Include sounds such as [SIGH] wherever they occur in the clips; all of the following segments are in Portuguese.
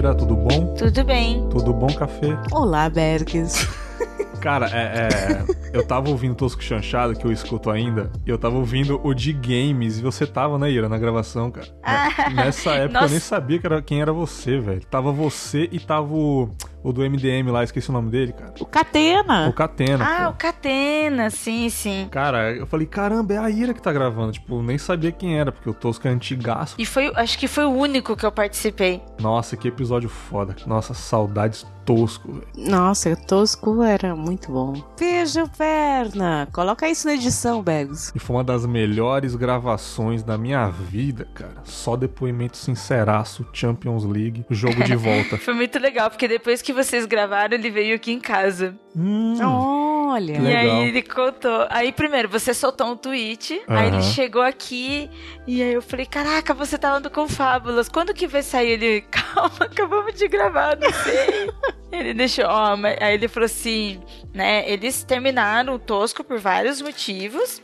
Tudo bom? Tudo bem. Tudo bom, Café? Olá, Bergs. [LAUGHS] Cara, é, é, eu tava ouvindo Tosco Chanchado, que eu escuto ainda, e eu tava ouvindo o de games, e você tava, né, Ira, na gravação, cara. Ah, [LAUGHS] Nessa época nossa. eu nem sabia que era, quem era você, velho. Tava você e tava o, o do MDM lá, esqueci o nome dele, cara. O Catena. O Catena. Ah, pô. o Catena, sim, sim. Cara, eu falei, caramba, é a Ira que tá gravando. Tipo, nem sabia quem era, porque o Tosco é antigaço. E foi, acho que foi o único que eu participei. Nossa, que episódio foda. Nossa, saudades Tosco, velho. Nossa, o Tosco era muito bom. Beijo, perna. Coloca isso na edição, Bergs. E foi uma das melhores gravações da minha vida, cara. Só depoimento sinceraço, Champions League, jogo de [LAUGHS] volta. Foi muito legal, porque depois que vocês gravaram, ele veio aqui em casa. hum, Olha. E aí ele contou. Aí primeiro, você soltou um tweet, aí ele chegou aqui, e aí eu falei, caraca, você tá andando com fábulas. Quando que vai sair? Ele, calma, [LAUGHS] acabamos de gravar, não sei. [LAUGHS] ele deixou, ó, mas- aí ele falou assim, né, eles terminaram o Tosco por vários motivos,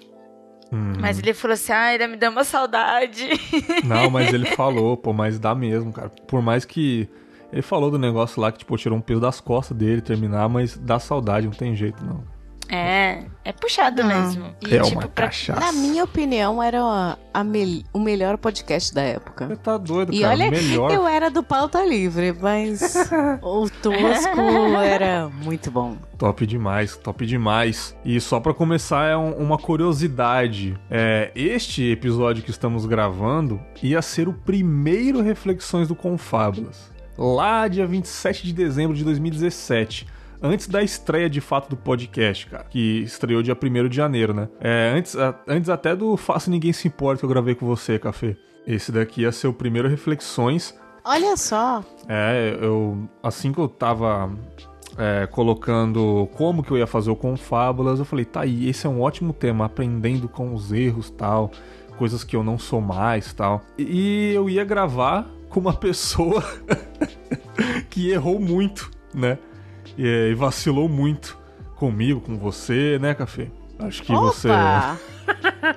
hum. mas ele falou assim, ah, ele me deu uma saudade. [LAUGHS] Não, mas ele [LAUGHS] falou, pô, mas dá mesmo, cara. Por mais que. Ele falou do negócio lá que, tipo, tirou um peso das costas dele terminar, mas dá saudade, não tem jeito, não. É, é puxado Não. mesmo. E, é tipo, uma pra- cachaça. Na minha opinião, era a- a mel- o melhor podcast da época. Você tá doido, E cara. olha, Melhor. eu era do pauta livre, mas [LAUGHS] o Tosco era muito bom. Top demais, top demais. E só pra começar, é um- uma curiosidade. É, este episódio que estamos gravando ia ser o primeiro Reflexões do Confábulas. Lá dia 27 de dezembro de 2017. Antes da estreia de fato do podcast, cara. Que estreou dia 1 de janeiro, né? É, antes, a- antes até do Faça Ninguém Se Importa que eu gravei com você, Café. Esse daqui ia ser o primeiro Reflexões Olha só. é, eu. Assim que eu tava é, colocando como que eu ia fazer o Confábulas, eu falei, tá aí, esse é um ótimo tema, aprendendo com os erros tal, coisas que eu não sou mais tal. E eu ia gravar com uma [LAUGHS] pessoa que errou muito, né? E, vacilou muito comigo, com você, né, Café? Acho que você. Opa! [LAUGHS]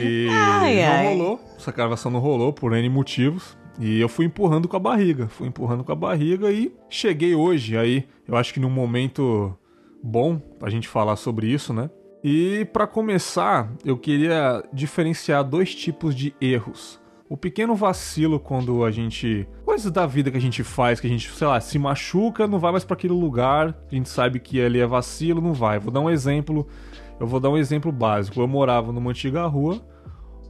E Ai, não ai. rolou. Essa gravação não rolou por N motivos. E eu fui empurrando com a barriga. Fui empurrando com a barriga e cheguei hoje aí. Eu acho que num momento bom pra gente falar sobre isso, né? E pra começar, eu queria diferenciar dois tipos de erros. O pequeno vacilo quando a gente. Coisas da vida que a gente faz, que a gente, sei lá, se machuca, não vai mais pra aquele lugar. A gente sabe que ali é vacilo, não vai. Vou dar um exemplo. Eu vou dar um exemplo básico. Eu morava numa antiga rua,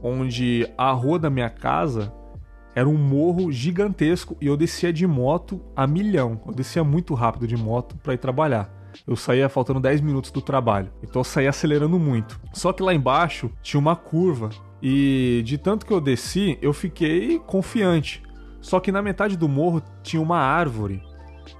onde a rua da minha casa era um morro gigantesco e eu descia de moto a milhão. Eu descia muito rápido de moto pra ir trabalhar. Eu saía faltando 10 minutos do trabalho. Então eu saía acelerando muito. Só que lá embaixo tinha uma curva e de tanto que eu desci, eu fiquei confiante. Só que na metade do morro tinha uma árvore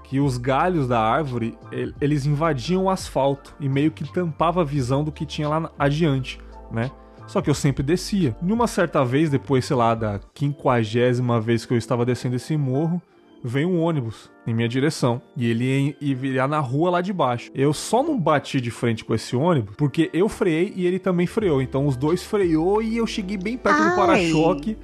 que os galhos da árvore el- eles invadiam o asfalto e meio que tampava a visão do que tinha lá adiante, né? Só que eu sempre descia. Numa certa vez, depois, sei lá, da quinquagésima vez que eu estava descendo esse morro, veio um ônibus em minha direção. E ele ia, virar na rua lá de baixo. Eu só não bati de frente com esse ônibus porque eu freiei e ele também freou. Então os dois freou e eu cheguei bem perto do Ai. para-choque.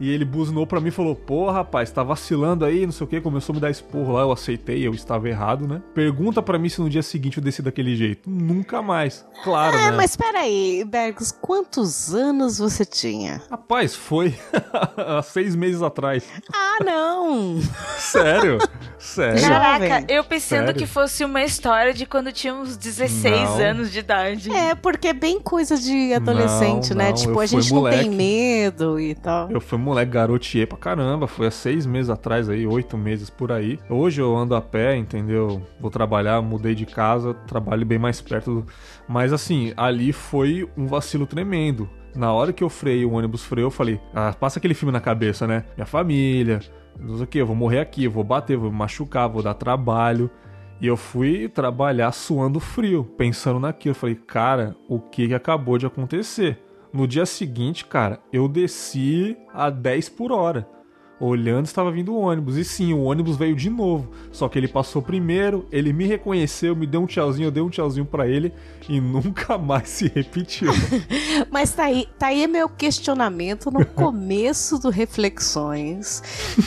E ele buzinou pra mim e falou: Pô, rapaz, tá vacilando aí, não sei o que. Começou a me dar esporro lá, eu aceitei, eu estava errado, né? Pergunta pra mim se no dia seguinte eu desci daquele jeito. Nunca mais. Claro, É, né? mas peraí, Bergs, quantos anos você tinha? Rapaz, foi [LAUGHS] há seis meses atrás. Ah, não! [LAUGHS] Sério? Sério? Caraca, eu pensando Sério? que fosse uma história de quando tínhamos 16 Não. anos de idade. É, porque é bem coisa de adolescente, Não, né? não, tipo, eu a gente não tem medo e tal. Eu fui moleque, garoteei pra caramba. Foi há seis meses atrás aí, oito meses por aí. Hoje eu ando a pé, entendeu? Vou trabalhar, mudei de casa, trabalho bem mais perto. Do... Mas assim, ali foi um vacilo tremendo. Na hora que eu freiei, o ônibus freou, eu falei, ah, passa aquele filme na cabeça, né? Minha família, não sei o que, eu vou morrer aqui, eu vou bater, vou me machucar, vou dar trabalho. E eu fui trabalhar suando frio, pensando naquilo. Eu falei, cara, o que, que acabou de acontecer? No dia seguinte, cara, eu desci a 10 por hora. olhando, estava vindo o ônibus. E sim, o ônibus veio de novo. Só que ele passou primeiro, ele me reconheceu, me deu um tchauzinho, eu dei um tchauzinho para ele e [LAUGHS] nunca mais se repetiu. [LAUGHS] Mas tá aí, tá aí meu questionamento no [LAUGHS] começo do Reflexões,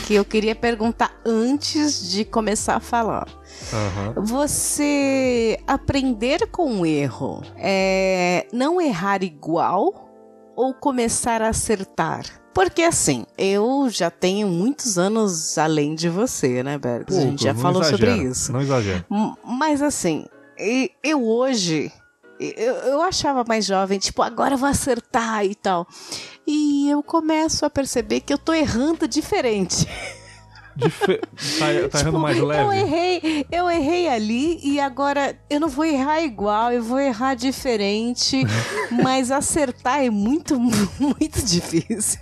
que eu queria perguntar antes de começar a falar. Uhum. Você aprender com o erro é não errar igual ou começar a acertar? Porque assim, eu já tenho muitos anos além de você, né, Bergs? a gente já falou exagera, sobre isso. Não exagero. Mas assim, eu hoje. Eu, eu achava mais jovem, tipo, agora eu vou acertar e tal. E eu começo a perceber que eu tô errando diferente. [LAUGHS] Dife... Tá, tá errando tipo, mais leve? Eu errei, eu errei ali e agora eu não vou errar igual, eu vou errar diferente, [LAUGHS] mas acertar é muito, [LAUGHS] muito difícil.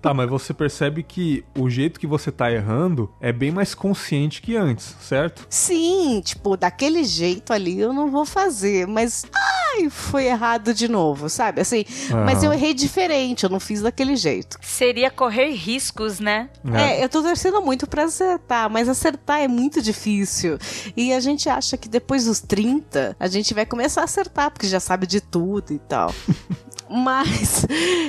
Tá, mas você percebe que o jeito que você tá errando é bem mais consciente que antes, certo? Sim, tipo, daquele jeito ali eu não vou fazer, mas ai, foi errado de novo, sabe? Assim, uhum. mas eu errei diferente, eu não fiz daquele jeito. Seria correr riscos, né? É, é eu tô torcendo muito para acertar, mas acertar é muito difícil. E a gente acha que depois dos 30 a gente vai começar a acertar, porque já sabe de tudo e tal. [LAUGHS] mas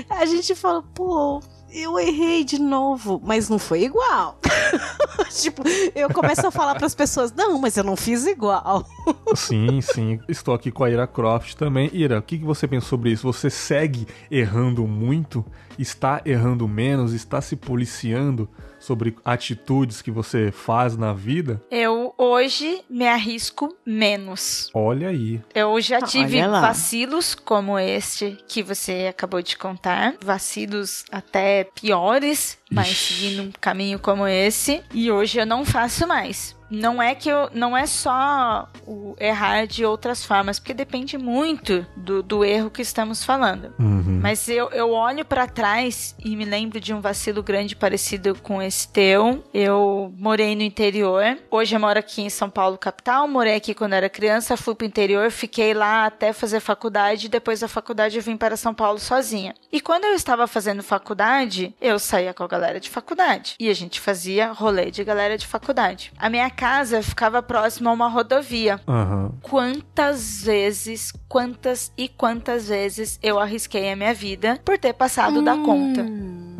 a gente fala, pô, eu errei de novo, mas não foi igual. [LAUGHS] tipo, eu começo a falar para as pessoas, não, mas eu não fiz igual. [LAUGHS] sim, sim. Estou aqui com a Ira Croft também. Ira, o que, que você pensa sobre isso? Você segue errando muito? Está errando menos? Está se policiando? Sobre atitudes que você faz na vida? Eu hoje me arrisco menos. Olha aí. Eu já tive vacilos como este que você acabou de contar, vacilos até piores, mas seguindo um caminho como esse, e hoje eu não faço mais não é que eu, não é só o errar de outras formas, porque depende muito do, do erro que estamos falando. Uhum. Mas eu, eu olho para trás e me lembro de um vacilo grande parecido com esse teu. Eu morei no interior, hoje eu moro aqui em São Paulo, capital. Morei aqui quando era criança, fui pro interior, fiquei lá até fazer faculdade. Depois da faculdade eu vim para São Paulo sozinha. E quando eu estava fazendo faculdade, eu saía com a galera de faculdade e a gente fazia rolê de galera de faculdade. A minha casa ficava próxima a uma rodovia. Uhum. Quantas vezes, quantas e quantas vezes eu arrisquei a minha vida por ter passado hum. da conta.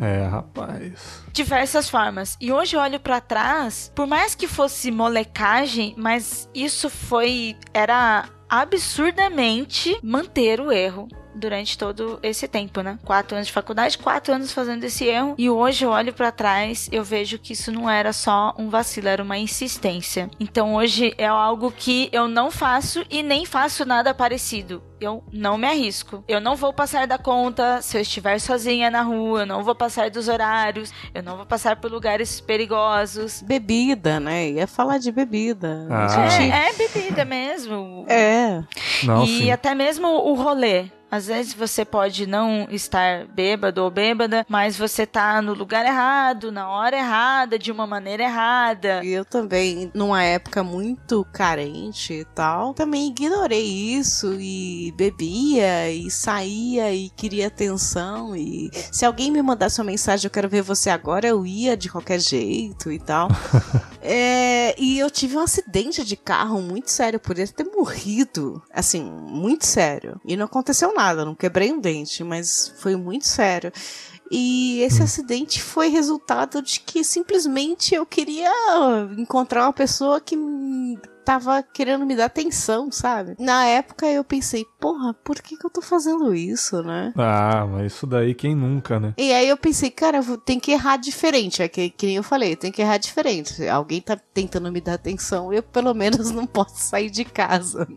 É, rapaz. Diversas formas. E hoje eu olho para trás, por mais que fosse molecagem, mas isso foi. Era absurdamente manter o erro durante todo esse tempo, né? Quatro anos de faculdade, quatro anos fazendo esse erro. E hoje eu olho para trás, eu vejo que isso não era só um vacilo, era uma insistência. Então hoje é algo que eu não faço e nem faço nada parecido. Eu não me arrisco. Eu não vou passar da conta se eu estiver sozinha na rua. Eu não vou passar dos horários. Eu não vou passar por lugares perigosos. Bebida, né? Ia falar de bebida. Ah. Gente... É, é, bebida mesmo. É. Não, e sim. até mesmo o rolê. Às vezes você pode não estar bêbado ou bêbada, mas você tá no lugar errado, na hora errada, de uma maneira errada. Eu também, numa época muito carente e tal, também ignorei isso e bebia e saía e queria atenção e se alguém me mandasse uma mensagem eu quero ver você agora, eu ia de qualquer jeito e tal. [LAUGHS] é, e eu tive um acidente de carro muito sério, por ele ter morrido, assim, muito sério. E não aconteceu nada nada, não quebrei um dente, mas foi muito sério. E esse hum. acidente foi resultado de que simplesmente eu queria encontrar uma pessoa que tava querendo me dar atenção, sabe? Na época eu pensei, porra, por que, que eu tô fazendo isso, né? Ah, mas isso daí quem nunca, né? E aí eu pensei, cara, tem que errar diferente. É que, que nem eu falei, tem que errar diferente. Alguém tá tentando me dar atenção, eu pelo menos [LAUGHS] não posso sair de casa.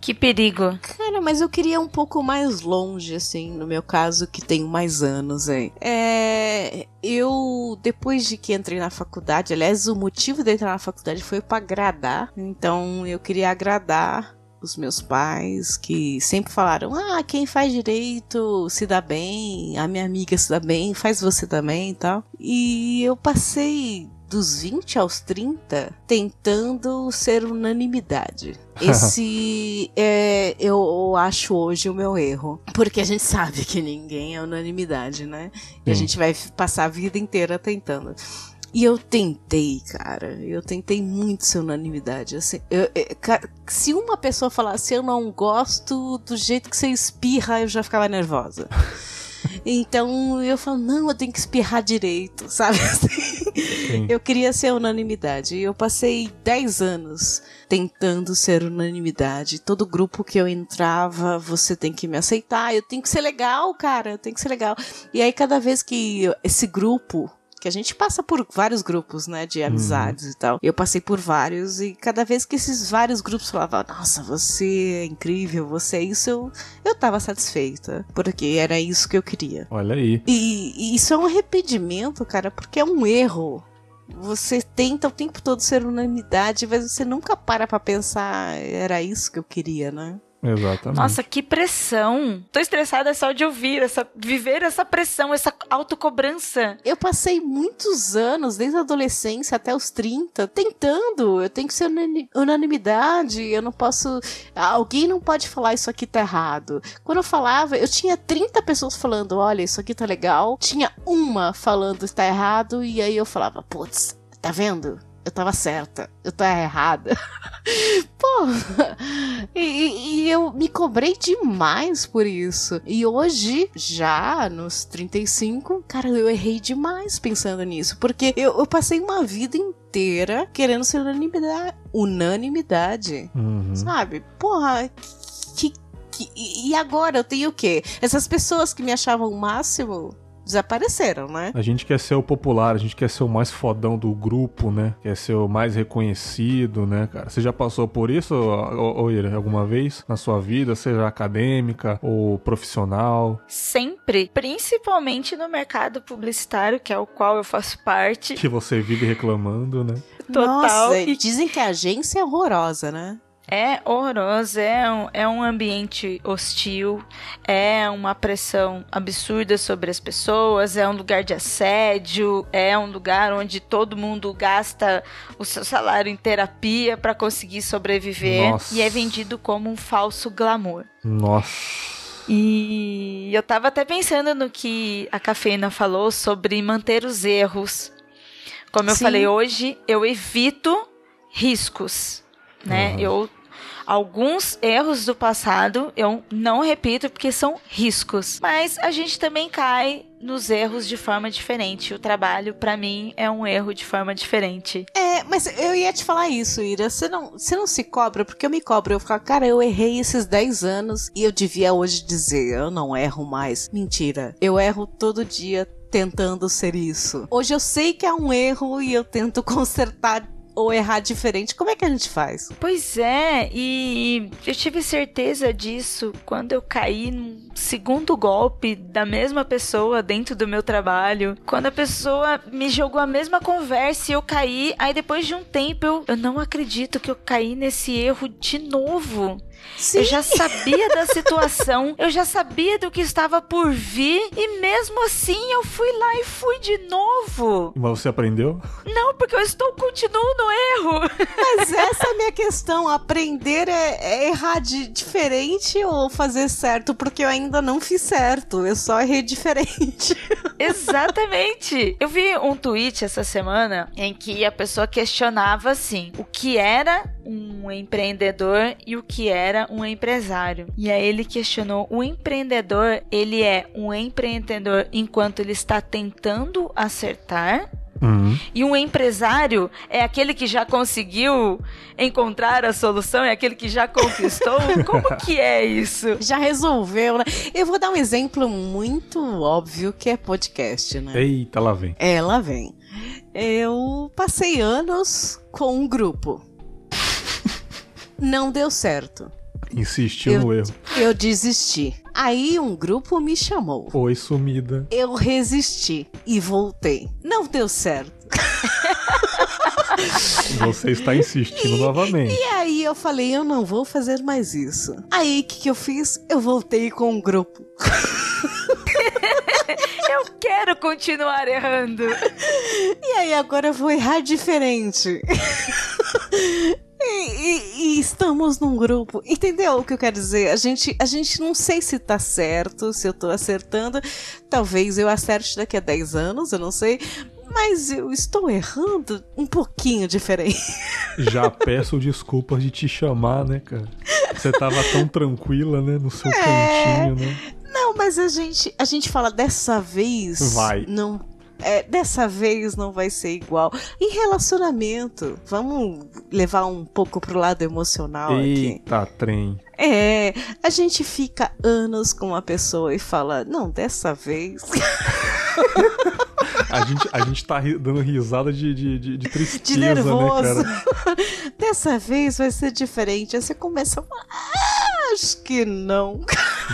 Que perigo. Cara, mas eu queria um pouco mais longe, assim, no meu caso, que tenho mais anos aí. É. Eu, depois de que entrei na faculdade, aliás, o motivo de entrar na faculdade foi para agradar. Então eu queria agradar os meus pais, que sempre falaram: ah, quem faz direito se dá bem, a minha amiga se dá bem, faz você também e tal. E eu passei dos 20 aos 30 tentando ser unanimidade. [LAUGHS] Esse é, eu acho hoje o meu erro. Porque a gente sabe que ninguém é unanimidade, né? E a gente vai passar a vida inteira tentando. E eu tentei, cara. Eu tentei muito ser unanimidade. Assim, eu, eu, cara, se uma pessoa falasse eu não gosto do jeito que você espirra, eu já ficava nervosa. [LAUGHS] Então eu falo, não, eu tenho que espirrar direito, sabe? [LAUGHS] Assim, eu queria ser unanimidade. Eu passei 10 anos tentando ser unanimidade. Todo grupo que eu entrava, você tem que me aceitar, eu tenho que ser legal, cara, eu tenho que ser legal. E aí, cada vez que esse grupo que a gente passa por vários grupos, né, de amizades uhum. e tal. Eu passei por vários e cada vez que esses vários grupos falavam, nossa, você é incrível, você é isso, eu, eu tava satisfeita, porque era isso que eu queria. Olha aí. E, e isso é um arrependimento, cara, porque é um erro. Você tenta o tempo todo ser unanimidade, mas você nunca para pra pensar, era isso que eu queria, né? Exatamente. Nossa, que pressão. Tô estressada só de ouvir, essa, viver essa pressão, essa autocobrança. Eu passei muitos anos, desde a adolescência até os 30, tentando. Eu tenho que ser unanimidade, eu não posso. Alguém não pode falar isso aqui tá errado. Quando eu falava, eu tinha 30 pessoas falando: olha, isso aqui tá legal. Tinha uma falando está errado, e aí eu falava: putz, tá vendo? Eu tava certa, eu tava errada. [LAUGHS] Pô, e, e, eu me cobrei demais por isso. E hoje, já nos 35, cara, eu errei demais pensando nisso. Porque eu, eu passei uma vida inteira querendo ser unanimidade. Unanimidade. Uhum. Sabe? Porra, que, que, e agora eu tenho o quê? Essas pessoas que me achavam o máximo desapareceram, né? A gente quer ser o popular, a gente quer ser o mais fodão do grupo, né? Quer ser o mais reconhecido, né, cara? Você já passou por isso, Oira, alguma vez na sua vida, seja acadêmica ou profissional? Sempre, principalmente no mercado publicitário, que é o qual eu faço parte. Que você vive reclamando, né? Total. Nossa, e dizem que a agência é horrorosa, né? É horroroso, é um, é um ambiente hostil, é uma pressão absurda sobre as pessoas, é um lugar de assédio, é um lugar onde todo mundo gasta o seu salário em terapia para conseguir sobreviver Nossa. e é vendido como um falso glamour. Nossa. E eu tava até pensando no que a cafeína falou sobre manter os erros. Como eu Sim. falei hoje, eu evito riscos né? Uhum. Eu alguns erros do passado eu não repito porque são riscos, mas a gente também cai nos erros de forma diferente. O trabalho, para mim, é um erro de forma diferente. É, mas eu ia te falar isso, Ira. Você não, você não se cobra, porque eu me cobro. Eu falo, cara, eu errei esses 10 anos e eu devia hoje dizer, eu não erro mais. Mentira. Eu erro todo dia tentando ser isso. Hoje eu sei que é um erro e eu tento [LAUGHS] consertar ou errar diferente, como é que a gente faz? Pois é, e eu tive certeza disso quando eu caí no segundo golpe da mesma pessoa dentro do meu trabalho. Quando a pessoa me jogou a mesma conversa e eu caí, aí depois de um tempo eu, eu não acredito que eu caí nesse erro de novo. Sim. Eu já sabia da situação, [LAUGHS] eu já sabia do que estava por vir e mesmo assim eu fui lá e fui de novo. Mas você aprendeu? Não, porque eu estou continuo no erro. Mas [LAUGHS] essa é a minha questão, aprender é, é errar de diferente ou fazer certo, porque eu ainda não fiz certo, eu só errei diferente. [LAUGHS] Exatamente. Eu vi um tweet essa semana em que a pessoa questionava assim: o que era um empreendedor e o que era um empresário. E aí ele questionou: o empreendedor, ele é um empreendedor enquanto ele está tentando acertar Uhum. E um empresário é aquele que já conseguiu encontrar a solução, é aquele que já conquistou. [LAUGHS] Como que é isso? Já resolveu, né? Eu vou dar um exemplo muito óbvio que é podcast, né? Eita, lá vem. É, lá vem. Eu passei anos com um grupo. Não deu certo. Insistiu eu, no erro. Eu desisti. Aí um grupo me chamou. Foi sumida. Eu resisti e voltei. Não deu certo. [LAUGHS] Você está insistindo e, novamente. E aí eu falei, eu não vou fazer mais isso. Aí o que, que eu fiz? Eu voltei com um grupo. [LAUGHS] Eu quero continuar errando. E aí, agora eu vou errar diferente. [LAUGHS] E, e- e estamos num grupo. Entendeu o que eu quero dizer? A gente, a gente não sei se tá certo, se eu tô acertando. Talvez eu acerte daqui a 10 anos, eu não sei. Mas eu estou errando um pouquinho diferente. [LAUGHS] Já peço desculpas de te chamar, né, cara? Você tava tão tranquila, né, no seu É. cantinho, né? Não, mas a gente, a gente fala dessa vez. Vai. Não. É, dessa vez não vai ser igual. E relacionamento? Vamos levar um pouco pro lado emocional aqui. Eita, trem. É, a gente fica anos com uma pessoa e fala, não, dessa vez. [LAUGHS] A gente, a gente tá ri- dando risada de, de, de, de tristeza, De nervoso. né, cara? [LAUGHS] dessa vez vai ser diferente. Aí você começa a falar, ah, acho que não.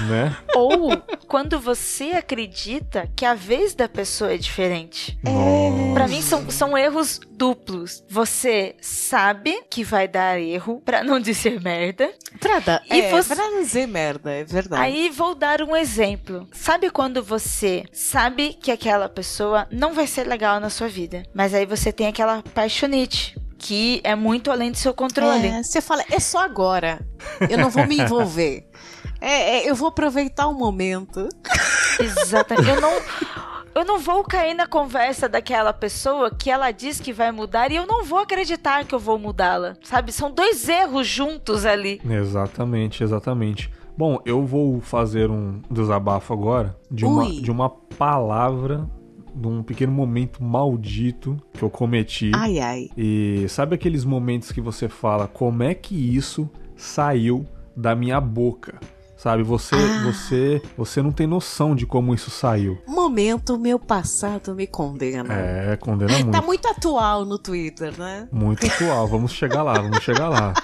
Né? Ou quando você acredita que a vez da pessoa é diferente. Nossa. Pra mim são, são erros duplos. Você sabe que vai dar erro, pra não dizer merda. Pra, dar, E é, você- pra não dizer merda, é verdade. Aí vou dar um exemplo. Sabe quando você sabe que aquela pessoa não vai ser legal na sua vida, mas aí você tem aquela paixonite que é muito além do seu controle. É, você fala, é só agora. Eu não vou me envolver. [LAUGHS] É, é, eu vou aproveitar o momento. Exatamente. Eu não [LAUGHS] eu não vou cair na conversa daquela pessoa que ela diz que vai mudar e eu não vou acreditar que eu vou mudá-la. Sabe? São dois erros juntos ali. Exatamente, exatamente. Bom, eu vou fazer um desabafo agora de uma, de uma palavra, de um pequeno momento maldito que eu cometi. Ai, ai. E sabe aqueles momentos que você fala, como é que isso saiu da minha boca? Sabe, você, Ah. você, você não tem noção de como isso saiu. Momento, meu passado me condena. É, condena [LAUGHS] muito. Tá muito atual no Twitter, né? Muito atual. Vamos chegar lá, vamos chegar lá.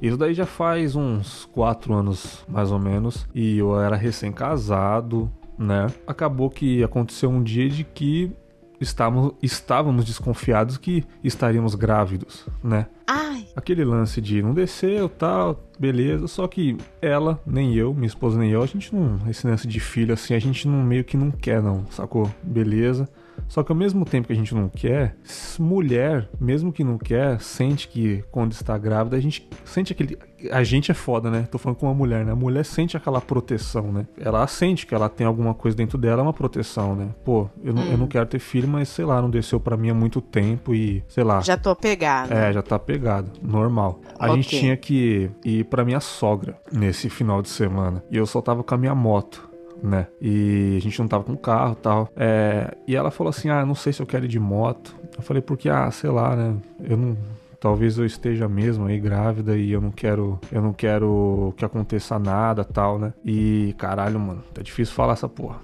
Isso daí já faz uns quatro anos, mais ou menos. E eu era recém-casado, né? Acabou que aconteceu um dia de que estávamos, estávamos desconfiados que estaríamos grávidos, né? Ai, Aquele lance de não desceu, tal, beleza. Só que ela, nem eu, minha esposa nem eu, a gente não. Esse lance de filho assim, a gente não meio que não quer, não, sacou? Beleza. Só que ao mesmo tempo que a gente não quer, mulher, mesmo que não quer, sente que quando está grávida, a gente sente aquele. A gente é foda, né? Tô falando com uma mulher, né? A mulher sente aquela proteção, né? Ela sente que ela tem alguma coisa dentro dela, é uma proteção, né? Pô, eu não, eu não quero ter filho, mas sei lá, não desceu pra mim há muito tempo e, sei lá. já tô pegada. É, já tá pegado, normal. A Ok. gente tinha que ir pra minha sogra nesse final de semana. E eu só tava com a minha moto, né? E a gente não tava com carro e tal. É, e ela falou assim: Ah, não sei se eu quero ir de moto. Eu falei, porque, ah, sei lá, né? Eu não. Talvez eu esteja mesmo aí grávida e eu não quero. Eu não quero que aconteça nada tal, né? E caralho, mano, tá difícil falar essa porra.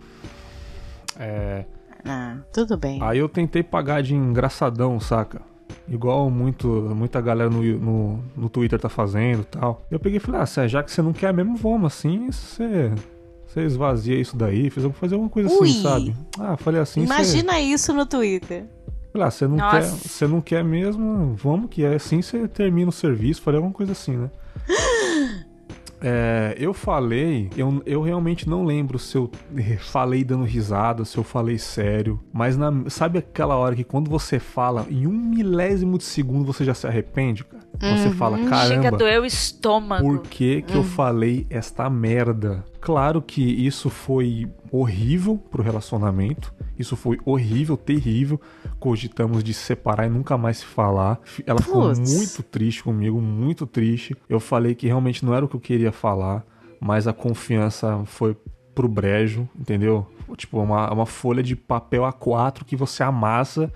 É. Ah, tudo bem. Aí eu tentei pagar de engraçadão, saca? Igual muito, muita galera no, no, no Twitter tá fazendo e tal. Eu peguei e falei, ah, já que você não quer mesmo, vamos assim, você, você esvazia isso daí, fazer alguma coisa Ui. assim, sabe? Ah, falei assim, Imagina isso no Twitter. Falei, ah, você não Nossa. quer, você não quer mesmo, vamos que é assim, você termina o serviço, falei alguma coisa assim, né? [GASPS] É, eu falei, eu, eu realmente não lembro se eu falei dando risada, se eu falei sério, mas na- sabe aquela hora que quando você fala, em um milésimo de segundo você já se arrepende, cara? Você fala, Chega a caramba, doer o estômago. por que que eu falei esta merda? Claro que isso foi horrível pro relacionamento. Isso foi horrível, terrível. Cogitamos de se separar e nunca mais se falar. Ela ficou Putz. muito triste comigo, muito triste. Eu falei que realmente não era o que eu queria falar, mas a confiança foi pro brejo, entendeu? Tipo, uma, uma folha de papel A4 que você amassa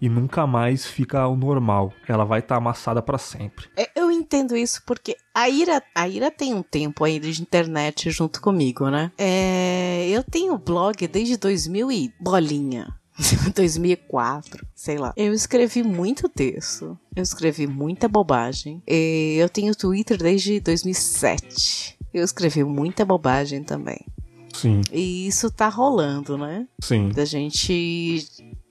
e nunca mais fica o normal. Ela vai estar amassada pra sempre. É, entendo isso porque a Ira, a Ira tem um tempo aí de internet junto comigo, né? É, eu tenho blog desde 2000 e bolinha. [LAUGHS] 2004, sei lá. Eu escrevi muito texto, eu escrevi muita bobagem. E eu tenho Twitter desde 2007. Eu escrevi muita bobagem também. Sim, E isso tá rolando, né? sim. da gente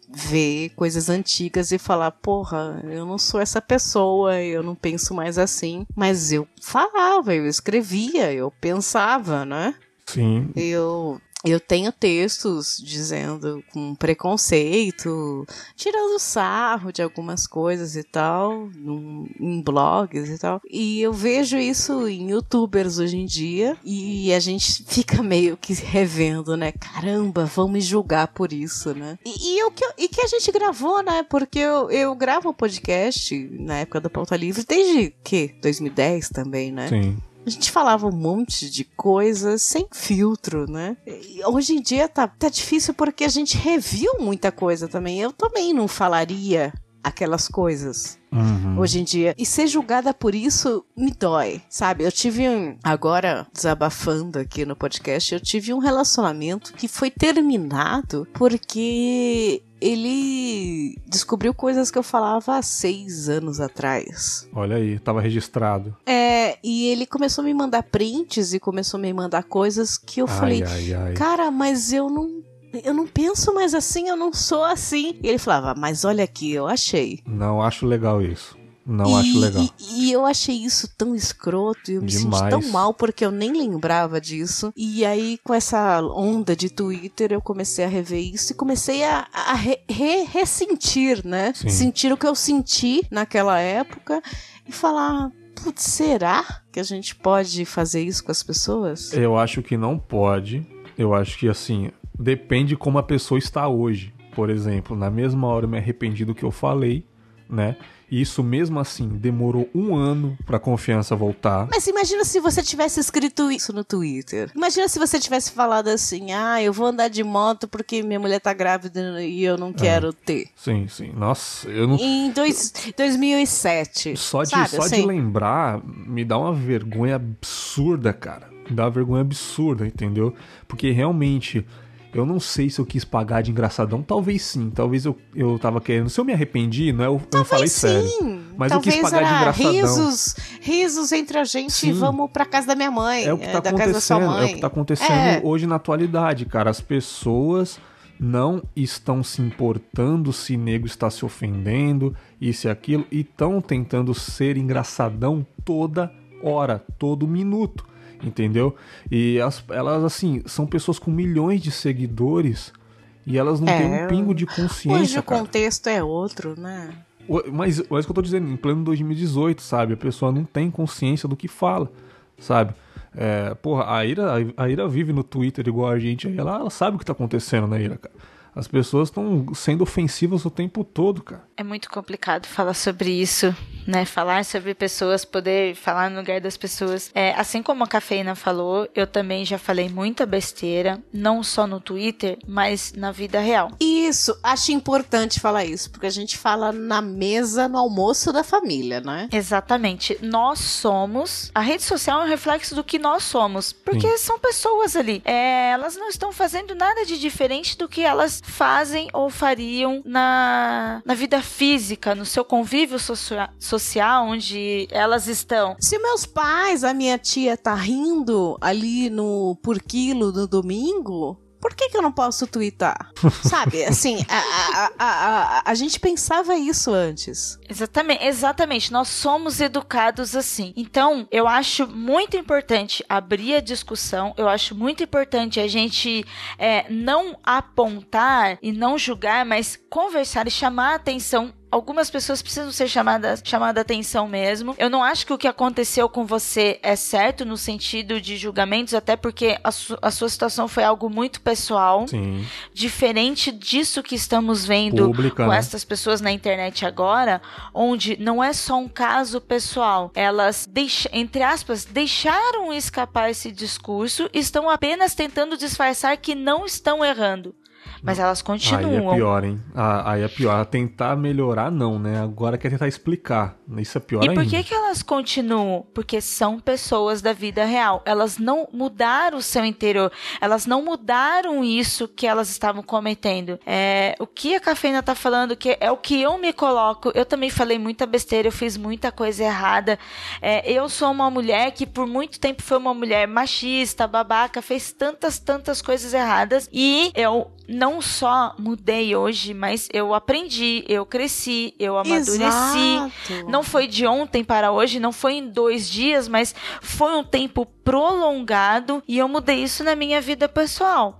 ver coisas antigas e falar, porra, eu não sou essa pessoa, eu não penso mais assim. Mas eu falava, eu escrevia, eu pensava, né? Sim, Eu eu tenho textos dizendo com preconceito, tirando sarro de algumas coisas e tal, num, em blogs e tal. E eu vejo isso em youtubers hoje em dia e a gente fica meio que revendo, né? Caramba, vão me julgar por isso, né? E, e, eu, que, e que a gente gravou, né? Porque eu, eu gravo o podcast na época do Pauta Livre desde que? 2010 também, né? Sim. A gente falava um monte de coisas sem filtro, né? E hoje em dia tá, tá difícil porque a gente reviu muita coisa também. Eu também não falaria aquelas coisas Uhum. hoje em dia. E ser julgada por isso me dói, sabe? Eu tive um. Agora, desabafando aqui no podcast, eu tive um relacionamento que foi terminado porque ele descobriu coisas que eu falava há seis anos atrás. Olha aí, tava registrado. É, e ele começou a me mandar prints e começou a me mandar coisas que eu ai, falei, ai, ai. cara, mas eu não. Eu não penso mais assim, eu não sou assim. E ele falava, mas olha aqui, eu achei. Não acho legal isso. Não e, acho legal. E, e eu achei isso tão escroto e eu me Demais. senti tão mal porque eu nem lembrava disso. E aí, com essa onda de Twitter, eu comecei a rever isso e comecei a, a re- re- ressentir, né? Sim. Sentir o que eu senti naquela época e falar. Putz, será que a gente pode fazer isso com as pessoas? Eu acho que não pode. Eu acho que assim, depende como a pessoa está hoje. Por exemplo, na mesma hora eu me arrependi do que eu falei, né? E isso mesmo assim demorou um ano pra confiança voltar. Mas imagina se você tivesse escrito isso no Twitter. Imagina se você tivesse falado assim: ah, eu vou andar de moto porque minha mulher tá grávida e eu É. não quero ter. Sim, sim. Nossa, eu não. Em dois, 2007. Só de, sabe, só assim? de lembrar me dá uma vergonha absurda, cara. Me dá uma vergonha absurda, entendeu? Porque realmente, eu não sei se eu quis pagar de engraçadão. Talvez sim, talvez eu, eu tava querendo. Se eu me arrependi, não é, eu, eu falei Talvez sério. sim. Mas eu Talvez quis pagar de engraçadão. risos, risos entre a gente Sim. e vamos pra casa da minha mãe. É o que tá da casa da acontecendo, é o que tá acontecendo É. hoje na atualidade, cara. As pessoas não estão se importando se nego está se ofendendo, isso e aquilo, e estão tentando ser engraçadão toda hora, todo minuto, entendeu? E as- elas, assim, são pessoas com milhões de seguidores e elas não É. têm um pingo de Hoje consciência, o cara. contexto é outro, né? O- Mas, mas é isso que eu tô dizendo, em pleno 2018, sabe? A pessoa não tem consciência do que fala, sabe? É, porra, a Ira, a Ira vive no Twitter igual a gente aí, ela, ela sabe o que tá acontecendo, né, Ira, cara? As pessoas estão sendo ofensivas o tempo todo, cara. É muito complicado falar sobre isso, né? Falar sobre pessoas, poder falar no lugar das pessoas. É, assim como a Cafeína falou, eu também já falei muita besteira, não só no Twitter, mas na vida real. Isso, acho importante falar isso, porque a gente fala na mesa, no almoço da família, né? Exatamente. Nós somos. A rede social é um reflexo do que nós somos. Porque são pessoas ali. É, elas não estão fazendo nada de diferente do que elas fazem ou fariam na, na vida física, no seu convívio socia- social, onde elas estão. Se meus pais, a minha tia tá rindo ali no por quilo no domingo, por que, que eu não posso twittar? [LAUGHS] Sabe, assim, a, a, a, a, a gente pensava isso antes. Exatamente, exatamente. Nós somos educados assim. Então, eu acho muito importante abrir a discussão. Eu acho muito importante a gente é, não apontar e não julgar, mas conversar e chamar a atenção. Algumas pessoas precisam ser chamadas chamada a atenção mesmo. Eu não acho que o que aconteceu com você é certo no sentido de julgamentos, até porque a, su- a sua situação foi algo muito pessoal, Sim. diferente disso que estamos vendo Pública, com né? essas pessoas na internet agora, onde não é só um caso pessoal, elas, deixa, entre aspas, deixaram escapar esse discurso e estão apenas tentando disfarçar que não estão errando. Mas elas Aí é continuam. pior, hein? Aí é pior. Tentar melhorar, não, né? Agora quer tentar explicar. Isso é pior E ainda. por que, que elas continuam? Porque são pessoas da vida real. Elas não mudaram o seu interior. Elas não mudaram isso que elas estavam cometendo. É, o que a cafeína tá falando que é o que eu me coloco. Eu também falei muita besteira, eu fiz muita coisa errada. É, eu sou uma mulher que por muito tempo foi uma mulher machista, babaca, fez tantas, tantas coisas erradas. E eu não só mudei hoje, mas eu aprendi, eu cresci, eu amadureci. Exato. Não foi de ontem para hoje, não foi em dois dias, mas foi um tempo prolongado e eu mudei isso na minha vida pessoal.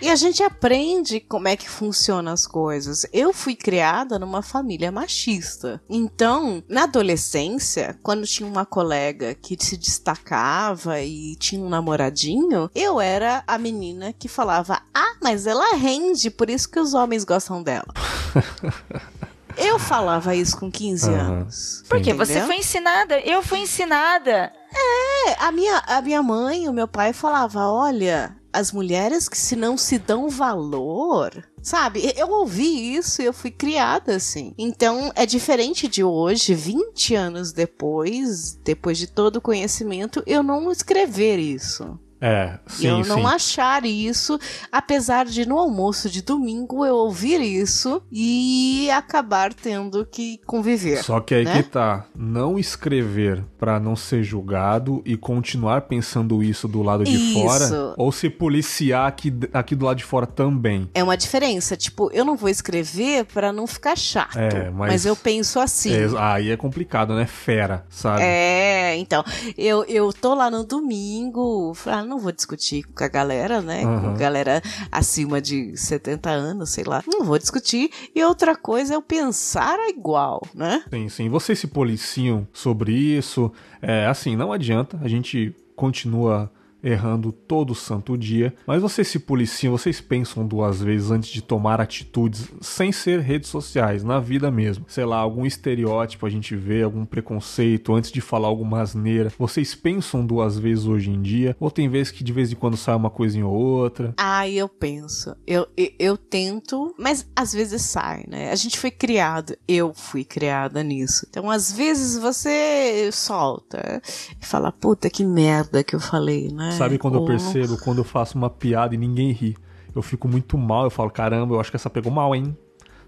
E a gente aprende como é que funcionam as coisas. Eu fui criada numa família machista. Então, na adolescência, quando tinha uma colega que se destacava e tinha um namoradinho, eu era a menina que falava: Ah, mas ela rende, por isso que os homens gostam dela. [LAUGHS] Eu falava isso com 15 uhum. anos. Porque entendeu? você foi ensinada. Eu fui ensinada. É, a minha, a minha mãe, o meu pai falava: olha, as mulheres que se não se dão valor. Sabe, eu ouvi isso e eu fui criada assim. Então é diferente de hoje, 20 anos depois, depois de todo o conhecimento, eu não escrever isso. É, sim, eu não sim. achar isso, apesar de no almoço de domingo eu ouvir isso e acabar tendo que conviver. Só que aí né? que tá, não escrever para não ser julgado e continuar pensando isso do lado de isso. fora, ou se policiar aqui, aqui do lado de fora também. É uma diferença, tipo, eu não vou escrever para não ficar chato, é, mas, mas, eu penso assim. É, aí é complicado, né? Fera, sabe? É, então, eu, eu tô lá no domingo, falando não vou discutir com a galera, né? Uhum. Com a galera acima de 70 anos, sei lá. Não vou discutir. E outra coisa é eu pensar igual, né? Sim, sim. Vocês se policiam sobre isso. É, assim, não adianta. A gente continua errando todo santo dia, mas vocês se policiam, vocês pensam duas vezes antes de tomar atitudes sem ser redes sociais, na vida mesmo. Sei lá, algum estereótipo a gente vê, algum preconceito antes de falar alguma asneira. Vocês pensam duas vezes hoje em dia, ou tem vezes que de vez em quando sai uma coisinha ou outra? Ah, eu penso. Eu, eu, eu tento, mas às vezes sai, né? A gente foi criado, eu fui criada nisso. Então, às vezes você solta e fala, puta que merda que eu falei, né? Sabe quando eu percebo, quando eu faço uma piada e ninguém ri? Eu fico muito mal, eu falo, caramba, eu acho que essa pegou mal, hein?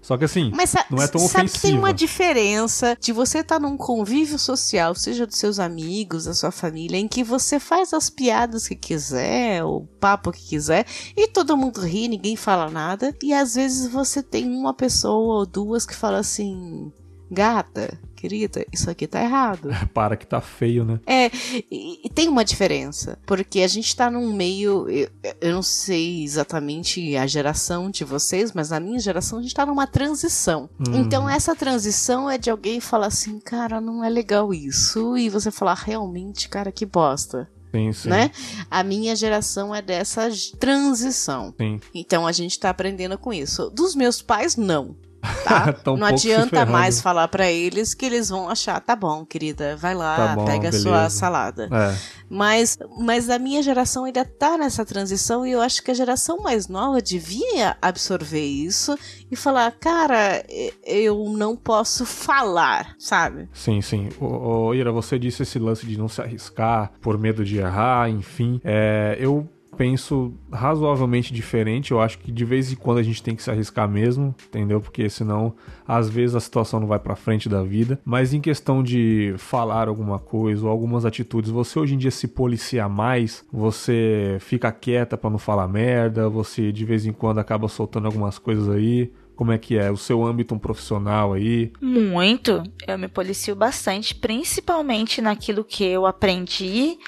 Só que assim, Mas, não é tão sabe ofensiva. tem uma diferença de você estar tá num convívio social, seja dos seus amigos, da sua família, em que você faz as piadas que quiser, o papo que quiser, e todo mundo ri, ninguém fala nada. E às vezes você tem uma pessoa ou duas que fala assim: gata, querida, isso aqui tá errado. [LAUGHS] Para que tá feio, né? É, e, e, tem uma diferença, porque a gente tá num meio, eu, eu, não sei exatamente a geração de vocês, mas na minha geração a gente tá numa transição. Hum. Então essa transição é de alguém falar assim, cara, não é legal isso, e você falar realmente, cara, que bosta. Sim, sim. Né? A minha geração é dessa transição. Sim. Então a gente tá aprendendo com isso. Dos meus pais, não. Tá? [LAUGHS] não adianta mais falar para eles que eles vão achar, tá bom, querida, vai lá, tá bom, pega beleza. a sua salada. É. Mas, mas a minha geração ainda tá nessa transição e eu acho que a geração mais nova devia absorver isso e falar, cara, eu não posso falar, sabe? Sim, sim. O, o Ira, você disse esse lance de não se arriscar por medo de errar, enfim. É, eu penso razoavelmente diferente. Eu acho que de vez em quando a gente tem que se arriscar mesmo, entendeu? Porque senão às vezes a situação não vai para frente da vida. Mas em questão de falar alguma coisa ou algumas atitudes, você hoje em dia se policia mais, você fica quieta para não falar merda, você de vez em quando acaba soltando algumas coisas aí. Como é que é? O seu âmbito profissional aí? Muito. Eu me policio bastante, principalmente naquilo que eu aprendi,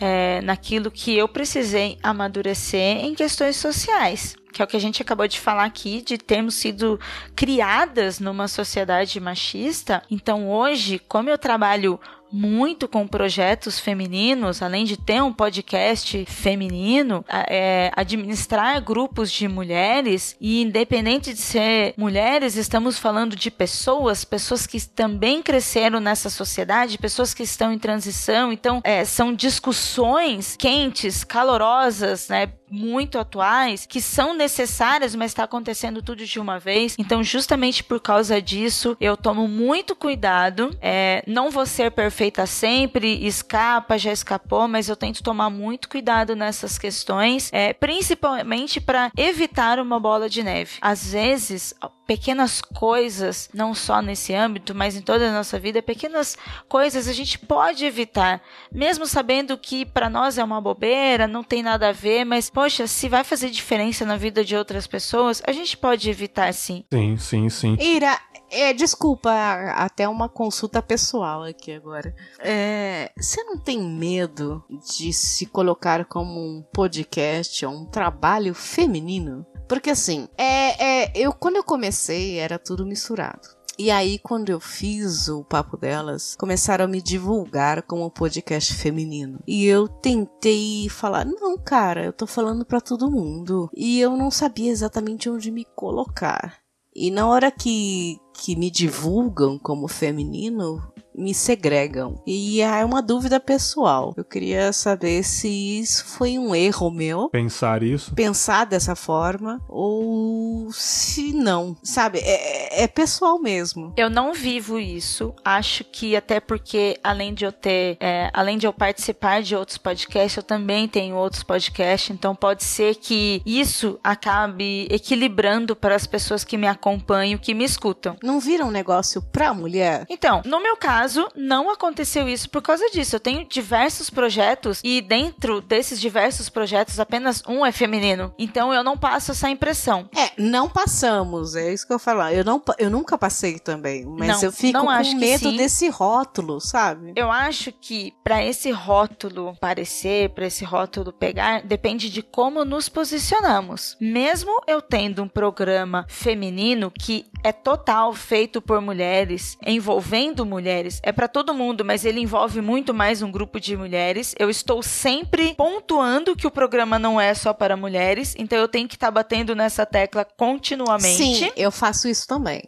é, naquilo que eu precisei amadurecer em questões sociais que é o que a gente acabou de falar aqui, de termos sido criadas numa sociedade machista. Então, hoje, como eu trabalho muito com projetos femininos, além de ter um podcast feminino, é, administrar grupos de mulheres e independente de ser mulheres, estamos falando de pessoas, pessoas que também cresceram nessa sociedade, pessoas que estão em transição. Então, é, são discussões quentes, calorosas, né? muito atuais que são necessárias, mas está acontecendo tudo de uma vez. Então, justamente por causa disso, eu tomo muito cuidado. É, não vou ser perfeita sempre, escapa, já escapou, mas eu tento tomar muito cuidado nessas questões, é, principalmente para evitar uma bola de neve. Às vezes, pequenas coisas, não só nesse âmbito, mas em toda a nossa vida, pequenas coisas a gente pode evitar, mesmo sabendo que para nós é uma bobeira, não tem nada a ver, mas poxa, se vai fazer diferença na vida de outras pessoas, a gente pode evitar sim. Sim, sim, sim. Ira, é, desculpa, até uma consulta pessoal aqui agora. É, você não tem medo de se colocar como um podcast ou um trabalho feminino? Porque assim, é, é, eu quando eu comecei era tudo misturado. E aí, quando eu fiz o papo delas, começaram a me divulgar como podcast feminino. E eu tentei falar: não, cara, eu tô falando para todo mundo. E eu não sabia exatamente onde me colocar. E na hora que, que me divulgam como feminino, me segregam. E é uma dúvida pessoal. Eu queria saber se isso foi um erro meu. Pensar isso. Pensar dessa forma. Ou se não. Sabe? É, é pessoal mesmo. Eu não vivo isso. Acho que até porque, além de eu ter. É, além de eu participar de outros podcasts, eu também tenho outros podcasts. Então pode ser que isso acabe equilibrando para as pessoas que me acompanham, que me escutam. Não vira um negócio pra mulher? Então, no meu caso, caso, não aconteceu isso por causa disso. Eu tenho diversos projetos e dentro desses diversos projetos, apenas um é feminino. Então eu não passo essa impressão. É, não passamos, é isso que eu falar. Eu, não, eu nunca passei também, mas não, eu fico com medo desse rótulo, sabe? Eu acho que para esse rótulo parecer, para esse rótulo pegar, depende de como nos posicionamos. Mesmo eu tendo um programa feminino que é total feito por mulheres, envolvendo mulheres, é para todo mundo, mas ele envolve muito mais um grupo de mulheres. Eu estou sempre pontuando que o programa não é só para mulheres, então eu tenho que estar tá batendo nessa tecla continuamente. Sim, eu faço isso também.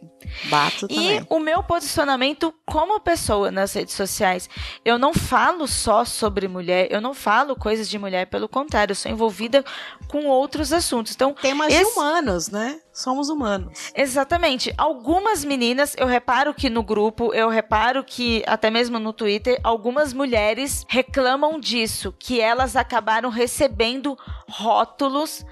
Bato e também. E o meu posicionamento como pessoa nas redes sociais, eu não falo só sobre mulher, eu não falo coisas de mulher, pelo contrário, eu sou envolvida com outros assuntos. Então, temas esse... humanos, né? Somos humanos. Exatamente. Algumas meninas, eu reparo que no grupo, eu reparo que até mesmo no Twitter, algumas mulheres reclamam disso, que elas acabaram recebendo rótulos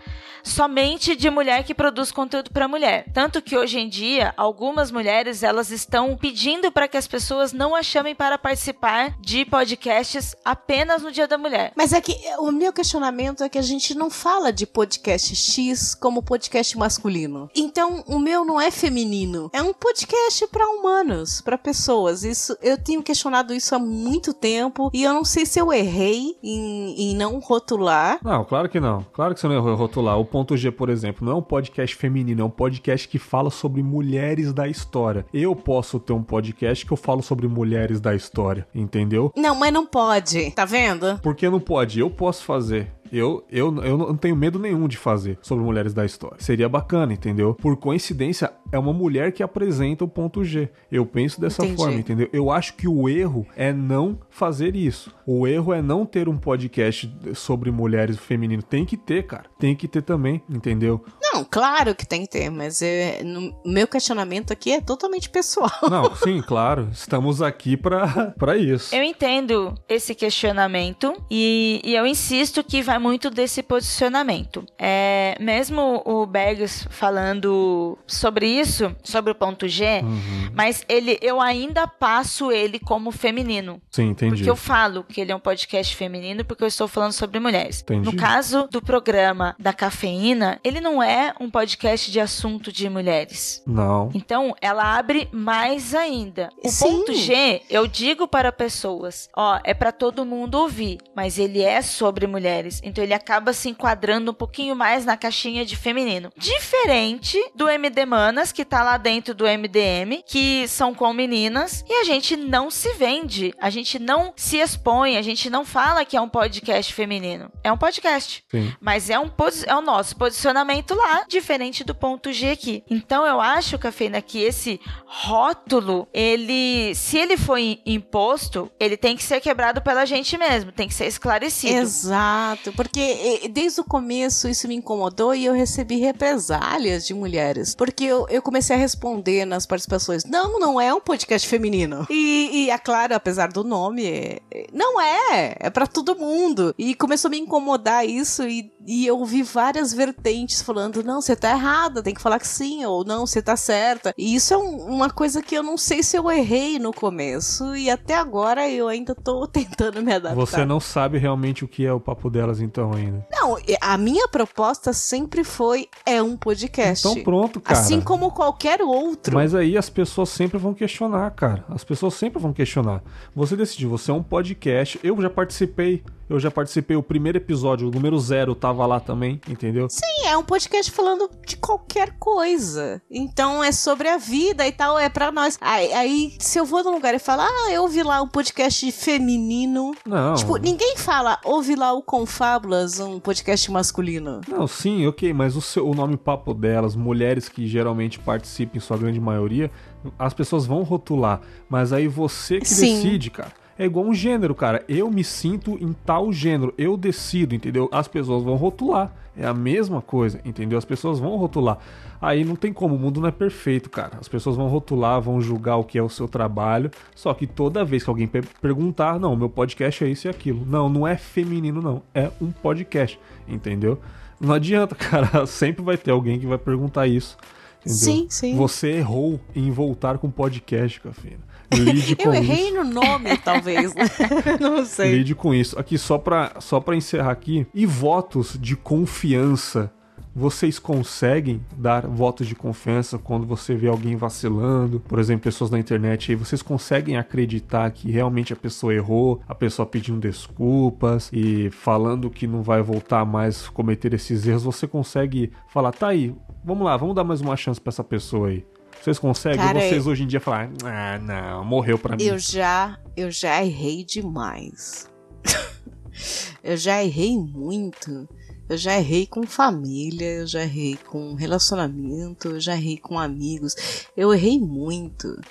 somente de mulher que produz conteúdo para mulher. Tanto que hoje em dia, algumas mulheres elas estão pedindo para que as pessoas não a chamem para participar de podcasts apenas no Dia da Mulher. Mas é que o meu questionamento é que a gente não fala de podcast X como podcast masculino. Então, o meu não é feminino, é um podcast para humanos, para pessoas. Isso eu tenho questionado isso há muito tempo e eu não sei se eu errei em, em não rotular. Não, claro que não. Claro que você não errou rotular. O ponto G, por exemplo, não é um podcast feminino, é um podcast que fala sobre mulheres da história. Eu posso ter um podcast que eu falo sobre mulheres da história, entendeu? Não, mas não pode, tá vendo? Por que não pode? Eu posso fazer. Eu, eu, eu não tenho medo nenhum de fazer sobre mulheres da história. Seria bacana, entendeu? Por coincidência, é uma mulher que apresenta o ponto G. Eu penso dessa Entendi. forma, entendeu? Eu acho que o erro é não fazer isso. O erro é não ter um podcast sobre mulheres feminino. Tem que ter, cara. Tem que ter também, entendeu? Não, claro que tem que ter, mas é, no, meu questionamento aqui é totalmente pessoal. [LAUGHS] Não, sim, claro. Estamos aqui para isso. Eu entendo esse questionamento e, e eu insisto que vai muito desse posicionamento. É, mesmo o Bergs falando sobre isso, sobre o ponto G, uhum. mas ele, eu ainda passo ele como feminino. Sim, entendi. Porque eu falo que ele é um podcast feminino porque eu estou falando sobre mulheres. Entendi. No caso do programa da cafeína, ele não é um podcast de assunto de mulheres. Não. Então, ela abre mais ainda. O Sim. ponto G, eu digo para pessoas, ó, é para todo mundo ouvir, mas ele é sobre mulheres. Então ele acaba se enquadrando um pouquinho mais na caixinha de feminino. Diferente do MD Manas, que tá lá dentro do MDM, que são com meninas, e a gente não se vende, a gente não se expõe, a gente não fala que é um podcast feminino. É um podcast. Sim. Mas é, um, é o nosso posicionamento lá, diferente do ponto G aqui. Então eu acho, Cafeína, que esse rótulo, ele, se ele foi imposto, ele tem que ser quebrado pela gente mesmo, tem que ser esclarecido. Exato, porque desde o começo isso me incomodou e eu recebi represálias de mulheres. Porque eu, eu comecei a responder nas participações: não, não é um podcast feminino. E, e a Clara, apesar do nome, é, não é. É para todo mundo. E começou a me incomodar isso e E eu ouvi várias vertentes falando: não, você tá errada, tem que falar que sim, ou não, você tá certa. E isso é um, uma coisa que eu não sei se eu errei no começo, e até agora eu ainda tô [LAUGHS] tentando me adaptar. Você não sabe realmente o que é o papo delas, então, ainda. Não, a minha proposta sempre foi: é um podcast. Então pronto, cara. Assim como qualquer outro. Mas aí as pessoas sempre vão questionar, cara. As pessoas sempre vão questionar. Você decidiu, você é um podcast. Eu já participei eu já participei, o primeiro episódio, o número zero, tava lá também, entendeu? Sim, é um podcast falando de qualquer coisa. Então é sobre a vida e tal, é para nós. Aí, aí, se eu vou num lugar e falar, ah, eu ouvi lá um podcast feminino. Não. Tipo, ninguém fala, ouvi lá o Confábulas, um podcast masculino. Não, sim, ok, mas o, seu, o nome papo delas, mulheres que geralmente participam, em sua grande maioria, as pessoas vão rotular. Mas aí você que sim. decide, cara. É igual um gênero, cara. Eu me sinto em tal gênero. Eu decido, entendeu? As pessoas vão rotular. É a mesma coisa, entendeu? As pessoas vão rotular. Aí não tem como, o mundo não é perfeito, cara. As pessoas vão rotular, vão julgar o que é o seu trabalho. Só que toda vez que alguém perguntar, não, meu podcast é isso e aquilo. Não, não é feminino, não. É um podcast, entendeu? Não adianta, [LAUGHS] cara. Sempre vai ter alguém que vai perguntar isso. Entendeu? Sim, sim. Você errou em voltar com podcast, Cafina. Lide com Eu errei no nome, talvez. Né? [LAUGHS] Não sei. Lide com isso. Aqui, só pra, só pra encerrar aqui. E votos de confiança vocês conseguem dar votos de confiança quando você vê alguém vacilando, por exemplo, pessoas na internet aí, vocês conseguem acreditar que realmente a pessoa errou, a pessoa pedindo desculpas e falando que não vai voltar mais a cometer esses erros, você consegue falar, tá aí, vamos lá, vamos dar mais uma chance para essa pessoa aí. Vocês conseguem? Cara, vocês hoje em dia falar, ah, não, morreu pra mim. Eu já, eu já errei demais. [LAUGHS] eu já errei muito. Eu já errei com família, eu já errei com relacionamento, eu já errei com amigos. Eu errei muito.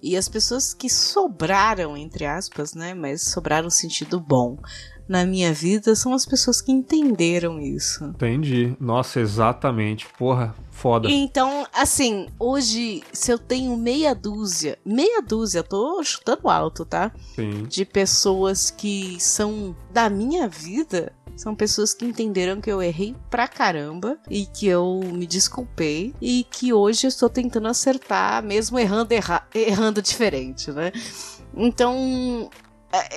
E as pessoas que sobraram, entre aspas, né? Mas sobraram no sentido bom na minha vida são as pessoas que entenderam isso. Entendi. Nossa, exatamente. Porra, foda. Então, assim, hoje, se eu tenho meia dúzia, meia dúzia, tô chutando alto, tá? Sim. De pessoas que são da minha vida, são pessoas que entenderam que eu errei pra caramba e que eu me desculpei e que hoje eu estou tentando acertar, mesmo errando, erra errando diferente, né? Então,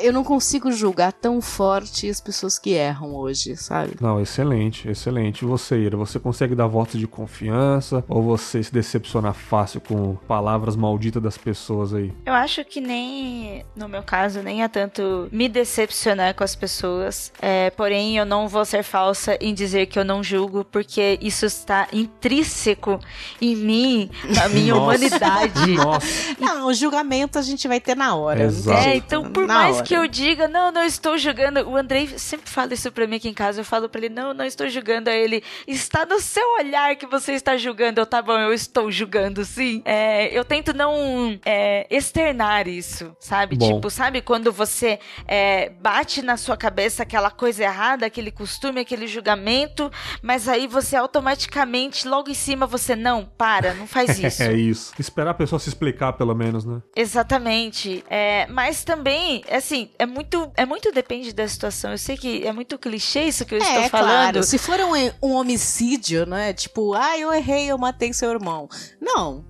eu não consigo julgar tão forte as pessoas que erram hoje, sabe? Não, excelente, excelente. E você, Ira, você consegue dar votos de confiança ou você se decepciona fácil com palavras malditas das pessoas aí? Eu acho que nem, no meu caso, nem é tanto me decepcionar com as pessoas. É, porém, eu não vou ser falsa em dizer que eu não julgo, porque isso está intrínseco em mim, na minha Nossa. humanidade. [LAUGHS] Nossa. Não, o julgamento a gente vai ter na hora. Exato. É, então por mais hora. que eu diga, não, não estou julgando. O Andrei sempre fala isso pra mim aqui em casa. Eu falo pra ele, não, não estou julgando. Aí ele, está no seu olhar que você está julgando. Eu, tá bom, eu estou julgando, sim. É, eu tento não é, externar isso, sabe? Bom. Tipo, sabe quando você é, bate na sua cabeça aquela coisa errada, aquele costume, aquele julgamento, mas aí você automaticamente, logo em cima, você, não, para, não faz [LAUGHS] isso. é isso. Esperar a pessoa se explicar, pelo menos, né? Exatamente. É, mas também assim, é muito, é muito depende da situação. Eu sei que é muito clichê isso que eu é, estou falando. Claro. Se for um, um homicídio, né? Tipo, ah, eu errei, eu matei seu irmão. Não.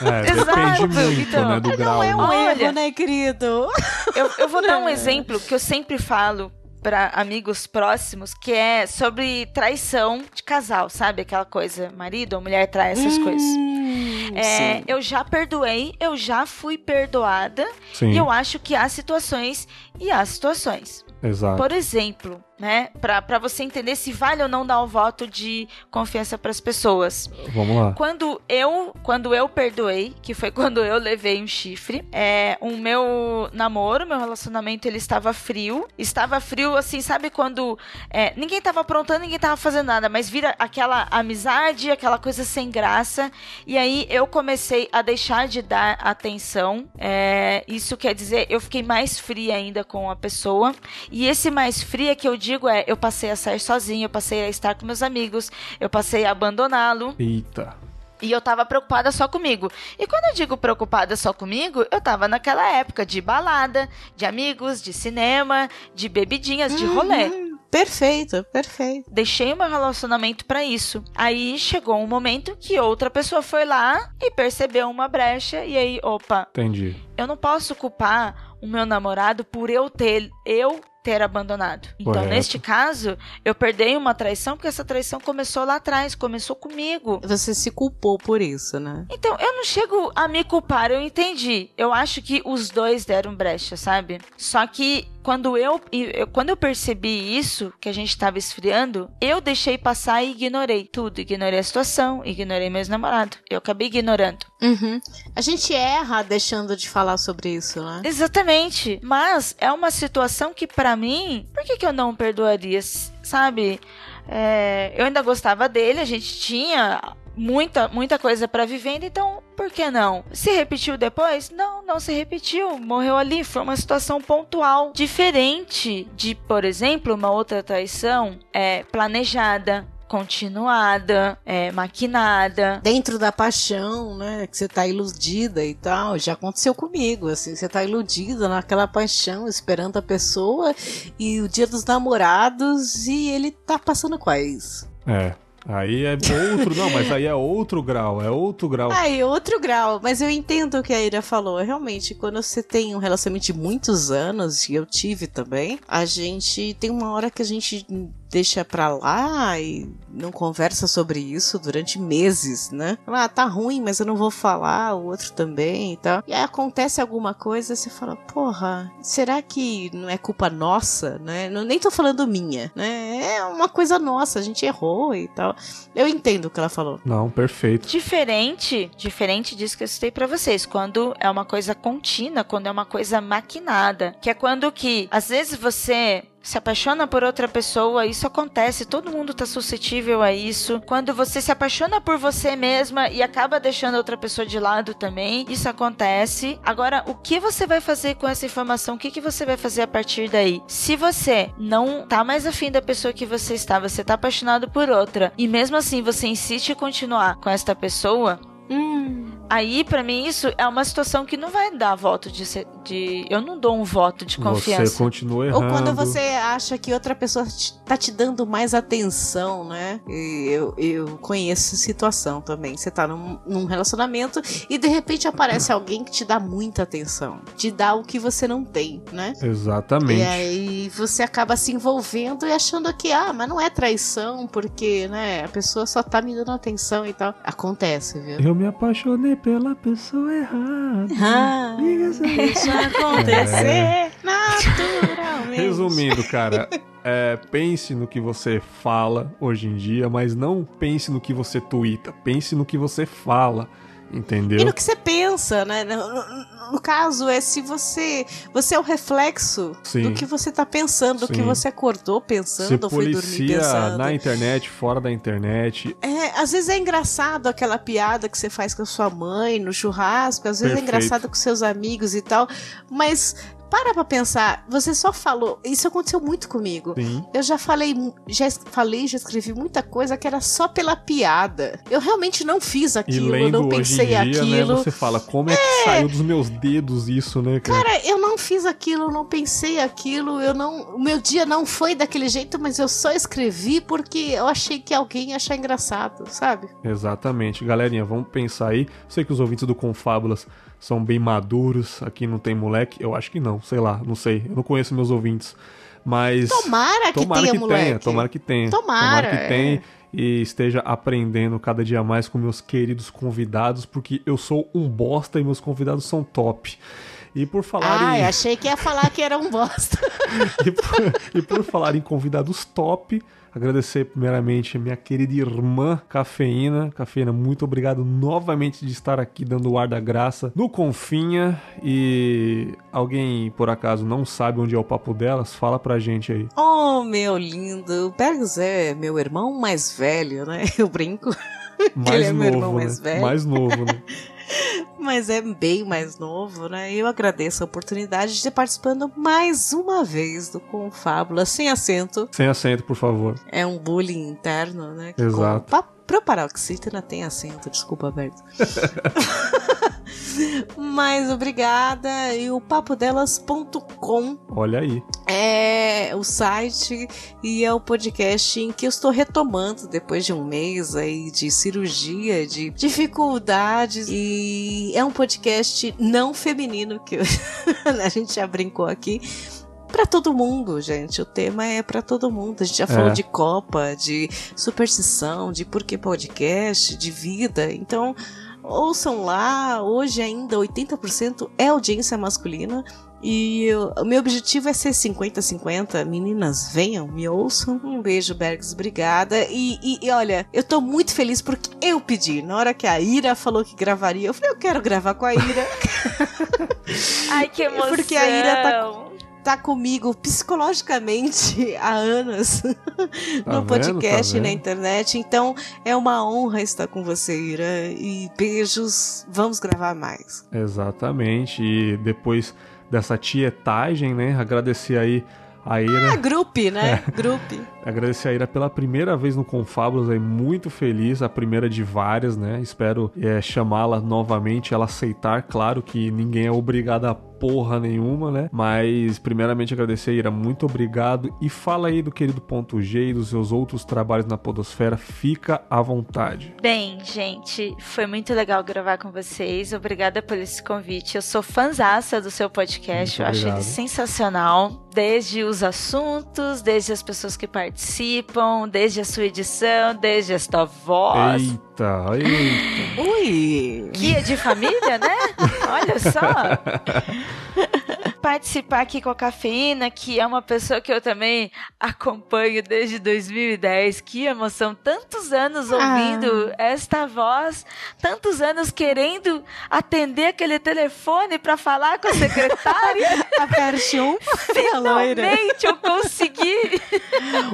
É, [LAUGHS] Exato. Muito, então, né, do não grau, é um né? erro, né, querido? Eu, eu vou dar um [LAUGHS] exemplo que eu sempre falo para amigos próximos, que é sobre traição de casal, sabe? Aquela coisa, marido ou mulher trai essas hum, coisas. É, eu já perdoei, eu já fui perdoada. Sim. E eu acho que há situações e há situações. Exato. Por exemplo, né? Para você entender se vale ou não dar um voto de confiança para as pessoas. Vamos lá. Quando eu, quando eu perdoei, que foi [LAUGHS] quando eu levei um chifre, é, o meu namoro, meu relacionamento, ele estava frio. Estava frio, assim, sabe quando é, ninguém estava aprontando, ninguém estava fazendo nada, mas vira aquela amizade, aquela coisa sem graça. E aí eu comecei a deixar de dar atenção. É, isso quer dizer, eu fiquei mais fria ainda com a pessoa. E esse mais fria que eu digo é: eu passei a sair sozinho, eu passei a estar com meus amigos, eu passei a abandoná-lo. Eita. E eu tava preocupada só comigo. E quando eu digo preocupada só comigo, eu tava naquela época de balada, de amigos, de cinema, de bebidinhas, de rolê. Uhum. Perfeito, perfeito. Deixei o meu relacionamento para isso. Aí chegou um momento que outra pessoa foi lá e percebeu uma brecha e aí, opa. Entendi. Eu não posso culpar o meu namorado por eu ter eu ter abandonado. Então, Correto. neste caso, eu perdei uma traição porque essa traição começou lá atrás, começou comigo. Você se culpou por isso, né? Então, eu não chego a me culpar, eu entendi. Eu acho que os dois deram brecha, sabe? Só que quando eu, quando eu percebi isso, que a gente tava esfriando, eu deixei passar e ignorei tudo. Ignorei a situação, ignorei meu namorado. Eu acabei ignorando. Uhum. A gente erra deixando de falar sobre isso, né? Exatamente. Mas é uma situação que, pra mim, por que, que eu não perdoaria? Sabe? É, eu ainda gostava dele, a gente tinha muita, muita coisa pra vivendo, então por que não? Se repetiu depois? Não, não se repetiu. Morreu ali. Foi uma situação pontual. Diferente de, por exemplo, uma outra traição é, planejada. Continuada, é, maquinada. Dentro da paixão, né? Que você tá iludida e tal. Já aconteceu comigo, assim. Você tá iludida naquela paixão, esperando a pessoa e o dia dos namorados e ele tá passando quais? É. Aí é outro, não, mas aí é outro grau, é outro grau. Aí, outro grau. Mas eu entendo o que a Ira falou. Realmente, quando você tem um relacionamento de muitos anos, e eu tive também, a gente tem uma hora que a gente deixa pra lá e não conversa sobre isso durante meses, né? Ah, tá ruim, mas eu não vou falar, o outro também e tal. E aí acontece alguma coisa, você fala, porra, será que não é culpa nossa, né? Não, nem tô falando minha, né? É uma coisa nossa, a gente errou e tal. Eu entendo o que ela falou. Não, perfeito. Diferente, diferente disso que eu citei pra vocês, quando é uma coisa contínua, quando é uma coisa maquinada, que é quando que às vezes você se apaixona por outra pessoa, isso acontece, todo mundo tá suscetível a isso. Quando você se apaixona por você mesma e acaba deixando outra pessoa de lado também, isso acontece. Agora, o que você vai fazer com essa informação? O que, que você vai fazer a partir daí? Se você não tá mais afim da pessoa que você está, você tá apaixonado por outra, e mesmo assim você insiste em continuar com esta pessoa, Hum. Aí, pra mim, isso é uma situação que não vai dar voto de, ser- de. Eu não dou um voto de Você confiança. continua Ou errando. quando você acha que outra pessoa te- tá te dando mais atenção, né? E Eu, eu conheço essa situação também. Você tá num, num relacionamento e de repente aparece alguém que te dá muita atenção. Te dá o que você não tem, né? Exatamente. E aí você acaba se envolvendo e achando que, ah, mas não é traição, porque, né, a pessoa só tá me dando atenção e tal. Acontece, viu? Eu me apaixonei pela pessoa errada. Ah, deixa acontecer naturalmente. Resumindo, cara, é, pense no que você fala hoje em dia, mas não pense no que você twitta. Pense no que você fala, entendeu? E no que você pensa, né? No, no- caso, é se você. Você é o reflexo Sim. do que você tá pensando, do que Sim. você acordou pensando, ou foi dormir pensando. na internet, fora da internet. É, às vezes é engraçado aquela piada que você faz com a sua mãe no churrasco, às vezes Perfeito. é engraçado com seus amigos e tal, mas para pra pensar, você só falou. Isso aconteceu muito comigo. Sim. Eu já falei, já falei, já escrevi muita coisa que era só pela piada. Eu realmente não fiz E aquilo, eu lendo não hoje em pensei dia, né, aquilo. você fala, como é que saiu dos meus dedos isso, né, cara? Cara, eu não fiz aquilo, eu não pensei aquilo, eu não. O meu dia não foi daquele jeito, mas eu só escrevi porque eu achei que alguém ia achar engraçado, sabe? Exatamente. Galerinha, vamos pensar aí. Sei que os ouvintes do Confábulas são bem maduros. Aqui não tem moleque. Eu acho que não, sei lá, não sei. Eu não conheço meus ouvintes. Mas. Tomara que tomara tenha, que moleque. tenha, tomara que tenha. Tomara, que é. tenha e esteja aprendendo cada dia mais com meus queridos convidados, porque eu sou um bosta e meus convidados são top. E por falar Ai, em... achei que ia falar que era um bosta. [LAUGHS] e, por, e por falar em convidados top, agradecer primeiramente a minha querida irmã Cafeína. Cafeína, muito obrigado novamente de estar aqui dando o ar da graça no Confinha. E alguém por acaso não sabe onde é o papo delas? Fala pra gente aí. oh, meu lindo. Bergs é meu irmão mais velho, né? [LAUGHS] Eu brinco. Mais Ele é novo, meu irmão né? mais velho. Mais novo, né? [LAUGHS] [LAUGHS] Mas é bem mais novo, né? E eu agradeço a oportunidade de estar participando mais uma vez do Confábula sem acento. Sem acento, por favor. É um bullying interno, né? Exato. Com, pa, proparoxítona tem acento, desculpa, Berto. [LAUGHS] Mas obrigada. E o papodelas.com. Olha aí. É o site e é o podcast em que eu estou retomando depois de um mês aí de cirurgia, de dificuldades. E é um podcast não feminino que eu... [LAUGHS] a gente já brincou aqui para todo mundo, gente. O tema é para todo mundo. A gente já falou É. de Copa, de superstição, de porquê podcast, de vida. Então, ouçam lá. Hoje ainda 80% é audiência masculina. E eu- o meu objetivo é ser 50-50. Meninas, venham, me ouçam. Um beijo, Bergs, obrigada. E, e- e olha, eu tô muito feliz porque eu pedi. Na hora que a Ira falou que gravaria, eu falei, eu quero gravar com a Ira. [LAUGHS] Ai, que emoção. [LAUGHS] Porque a Ira tá- tá comigo psicologicamente [LAUGHS] há anos [LAUGHS] Tá no vendo? podcast Tá e na internet. Então é uma honra estar com você, Ira. E beijos. Vamos gravar mais. Exatamente. E depois dessa tietagem, né? Agradecer aí a Ah, Ira. grupo, né? É. Grupo. [LAUGHS] Agradecer a Ira pela primeira vez no Confábulos aí, muito feliz, a primeira de várias, né? Espero é, chamá-la novamente, ela aceitar, claro que ninguém é obrigado a porra nenhuma, né? Mas primeiramente agradecer a Ira, muito obrigado e fala aí do querido ponto G e dos seus outros trabalhos na podosfera, fica à vontade. Bem, gente, foi muito legal gravar com vocês. Obrigada por esse convite. Eu sou fãzaça do seu podcast. Eu acho ele sensacional. Desde os assuntos, desde as pessoas que participam, desde a sua edição, desde esta voz. Eita, eita. Ui! Guia de família, né? Olha só. [LAUGHS] Participar aqui com a Cafeína, que é uma pessoa que eu também acompanho desde 2010. Que emoção! Tantos anos ouvindo esta voz, tantos anos querendo atender aquele telefone para falar com a secretária. [LAUGHS] Aperte um. [LAUGHS] loira. Finalmente eu consegui! [LAUGHS]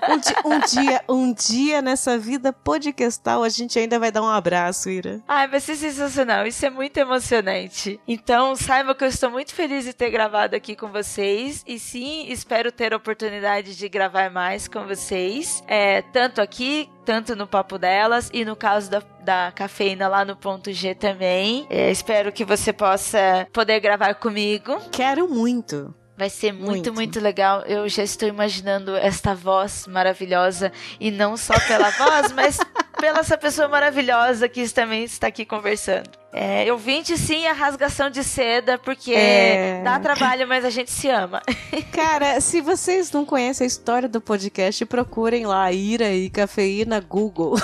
Um, di- um dia, um dia nessa vida podcastal a gente ainda vai dar um abraço, Ira. Ai, vai ser sensacional. Isso é muito emocionante. Então, saiba que eu estou muito feliz de ter gravado aqui com vocês. E sim, espero ter a oportunidade de gravar mais com vocês. É, tanto aqui, tanto no Papo Delas e no caso da, da cafeína lá no ponto G também. É, espero que você possa poder gravar comigo. Quero muito. Vai ser muito, Muito. muito, legal. Eu já estou imaginando esta voz maravilhosa. E não só pela voz, mas [LAUGHS] pela essa pessoa maravilhosa que também está aqui conversando. É, eu vinte sim a rasgação de seda, porque É. dá trabalho, mas a gente se ama. [LAUGHS] Cara, se vocês não conhecem a história do podcast, procurem lá Ira e Cafeína Google.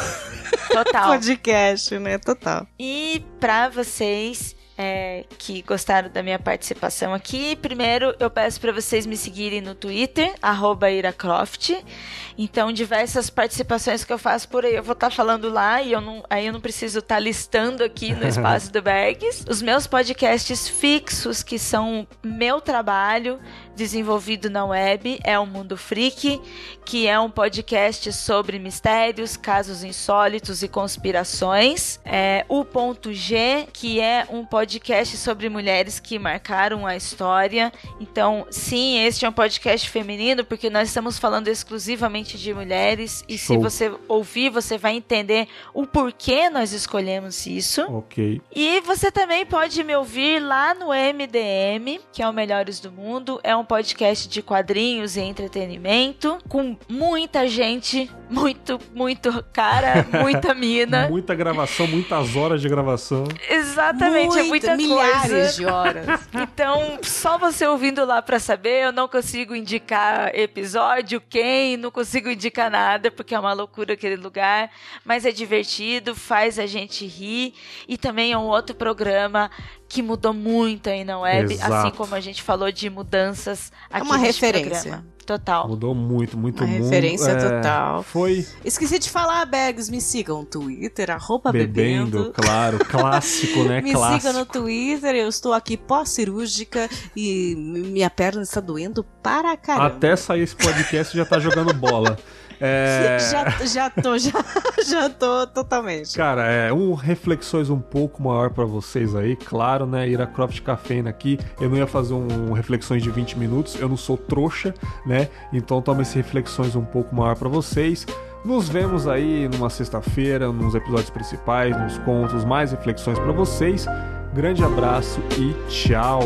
Total. [LAUGHS] Podcast, né? Total. E para vocês é, que gostaram da minha participação aqui, primeiro eu peço para vocês me seguirem no Twitter, iracroft. Então, diversas participações que eu faço por aí, eu vou estar falando lá e eu não, aí eu não preciso estar listando aqui no [LAUGHS] espaço do Bergs. Os meus podcasts fixos, que são meu trabalho desenvolvido na web, é o Mundo Freak, que é um podcast sobre mistérios, casos insólitos e conspirações. É o Ponto G, que é um podcast sobre mulheres que marcaram a história. Então, sim, este é um podcast feminino, porque nós estamos falando exclusivamente de mulheres. E se Show. você ouvir, você vai entender o porquê nós escolhemos isso. Ok. E você também pode me ouvir lá no MDM, que é o Melhores do Mundo. É um podcast de quadrinhos e entretenimento, com muita gente, muito, muito cara, [LAUGHS] muita mina. Muita gravação, muitas horas de gravação. Exatamente, é muita milhares coisa. de horas. [LAUGHS] Então, só você ouvindo lá pra saber, eu não consigo indicar episódio, quem, não consigo indicar nada, porque é uma loucura aquele lugar, mas é divertido, faz a gente rir e também é um outro programa que mudou muito aí na web, Exato. assim como a gente falou de mudanças aqui uma neste referência. programa. Total. Mudou muito, muito, Uma muito. referência É, total. Foi Esqueci de falar, Bergs, me sigam no Twitter, arroba bebendo, bebendo. claro, [LAUGHS] clássico, né? Me clássico. siga no Twitter, eu estou aqui pós-cirúrgica e minha perna está doendo para caramba. Até sair esse podcast já tá jogando bola. [LAUGHS] É... Já, já tô, já, [LAUGHS] já tô totalmente. Cara, é um reflexões um pouco maior pra vocês aí, claro, né? Ira Croft Cafeína aqui. Eu não ia fazer um reflexões de 20 minutos, eu não sou trouxa, né? Então toma esse reflexões um pouco maior pra vocês. Nos vemos aí numa sexta-feira, nos episódios principais, nos contos, mais reflexões pra vocês. Grande abraço e tchau!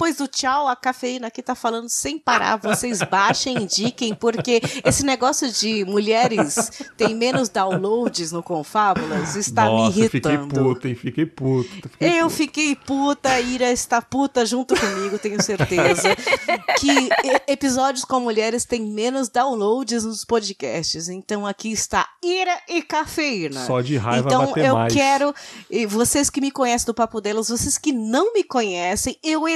Depois do tchau, a cafeína aqui tá falando sem parar. Vocês baixem, indiquem, porque esse negócio de mulheres tem menos downloads no Confábulas está Nossa, me fiquei irritando. puto, hein? Fiquei puto. Fiquei Eu puto. fiquei puta, a Ira está puta junto comigo, tenho certeza. que episódios com mulheres têm menos downloads nos podcasts. Então aqui está Ira e Cafeína. Só de raiva então bater eu mais. quero, e vocês que me conhecem do Papo Delas, vocês que não me conhecem, eu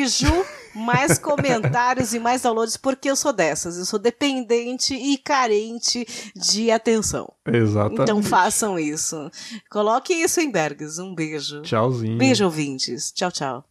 exijo mais [LAUGHS] comentários e mais downloads, porque eu sou dessas. Eu sou dependente e carente de atenção. Exatamente. Então façam isso. Coloque isso em Bergs. Um beijo. Tchauzinho. Beijo, ouvintes. Tchau, tchau.